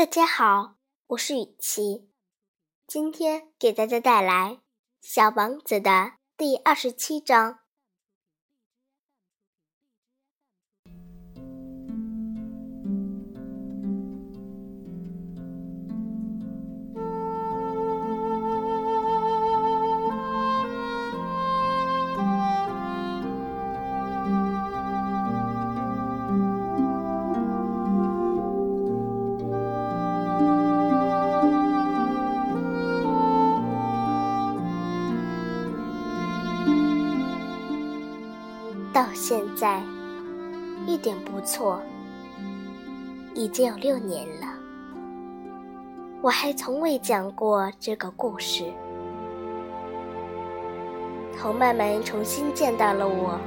大家好，我是雨琪，今天给大家带来《小王子》的第二十七章。现在，一点不错。已经有六年了，我还从未讲过这个故事。同伴们重新见到了我，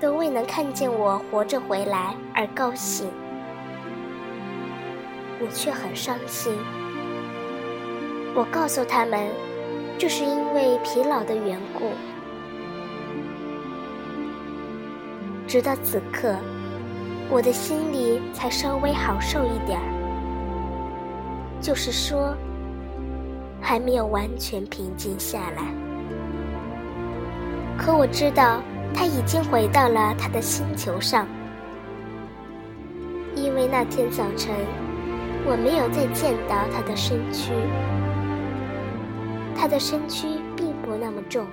都未能看见我活着回来而高兴，我却很伤心。我告诉他们，这是因为疲劳的缘故。直到此刻，我的心里才稍微好受一点儿，就是说，还没有完全平静下来。可我知道他已经回到了他的星球上，因为那天早晨我没有再见到他的身躯，他的身躯并不那么重，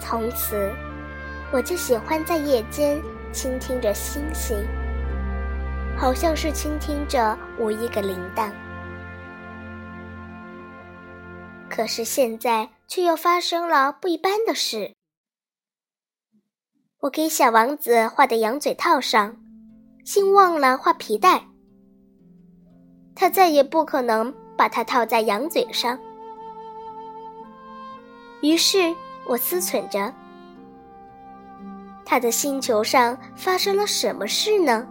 从此。我就喜欢在夜间倾听着星星，好像是倾听着无一个铃铛。可是现在却又发生了不一般的事。我给小王子画的羊嘴套上，竟忘了画皮带。他再也不可能把它套在羊嘴上。于是我思忖着。他的星球上发生了什么事呢？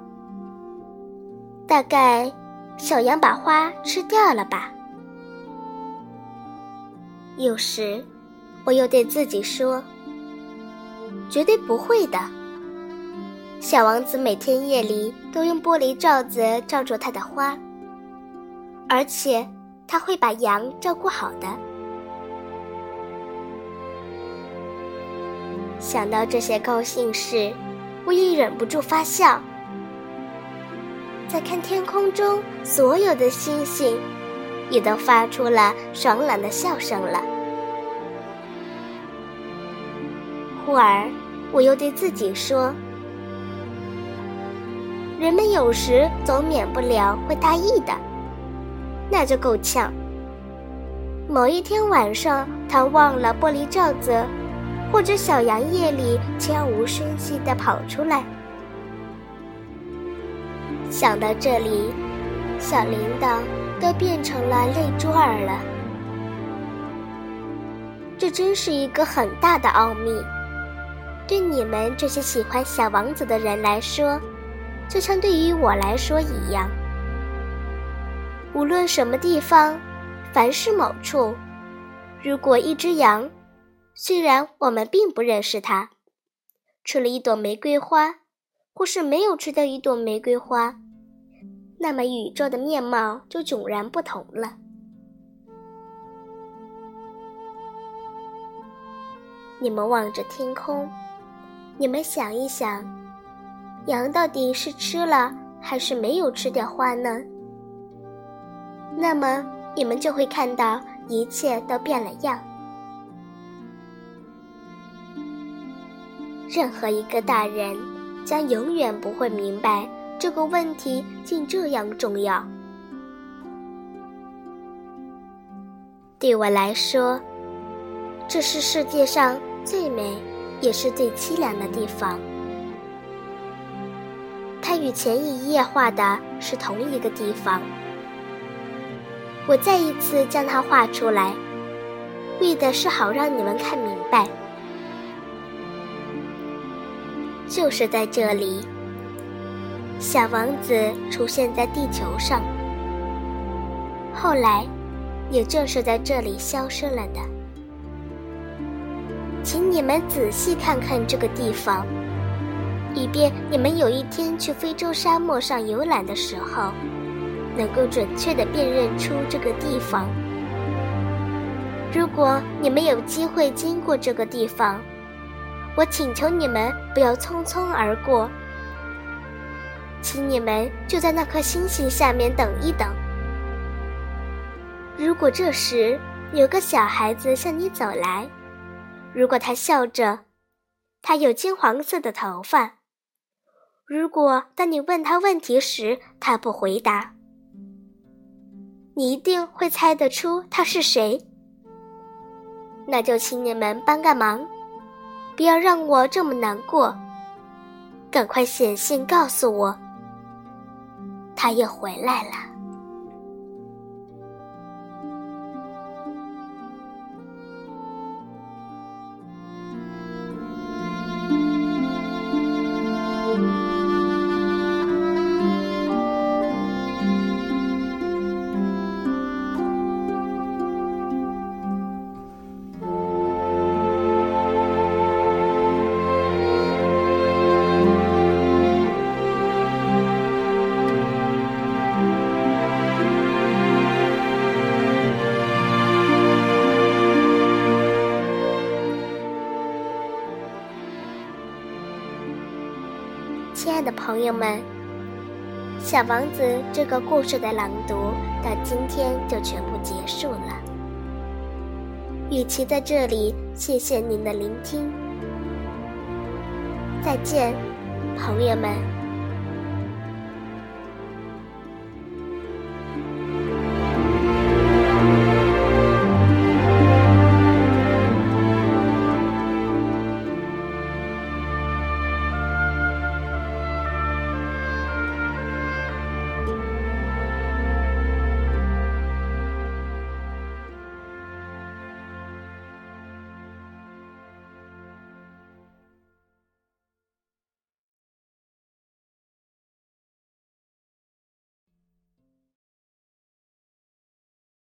大概小羊把花吃掉了吧。有时，我又对自己说：“绝对不会的。”小王子每天夜里都用玻璃罩子罩住他的花，而且他会把羊照顾好的。想到这些高兴事，我也忍不住发笑。再看天空中所有的星星，也都发出了爽朗的笑声了。忽而，我又对自己说：“人们有时总免不了会大意的，那就够呛。某一天晚上，他忘了玻璃罩子。”或者小羊夜里悄无声息地跑出来。想到这里，小铃铛都变成了泪珠儿了。这真是一个很大的奥秘，对你们这些喜欢小王子的人来说，就像对于我来说一样。无论什么地方，凡是某处，如果一只羊。虽然我们并不认识它，吃了一朵玫瑰花，或是没有吃掉一朵玫瑰花，那么宇宙的面貌就迥然不同了。你们望着天空，你们想一想，羊到底是吃了还是没有吃掉花呢？那么你们就会看到一切都变了样。任何一个大人将永远不会明白这个问题竟这样重要。对我来说，这是世界上最美也是最凄凉的地方。它与前一页画的是同一个地方。我再一次将它画出来，为的是好让你们看明白。就是在这里，小王子出现在地球上，后来，也正是在这里消失了的。请你们仔细看看这个地方，以便你们有一天去非洲沙漠上游览的时候，能够准确地辨认出这个地方。如果你们有机会经过这个地方，我请求你们不要匆匆而过，请你们就在那颗星星下面等一等。如果这时有个小孩子向你走来，如果他笑着，他有金黄色的头发。如果当你问他问题时，他不回答，你一定会猜得出他是谁。那就请你们帮个忙，不要让我这么难过。赶快写信告诉我，他也回来了。亲爱的朋友们，《小王子》这个故事的朗读到今天就全部结束了。与其在这里谢谢您的聆听，再见，朋友们。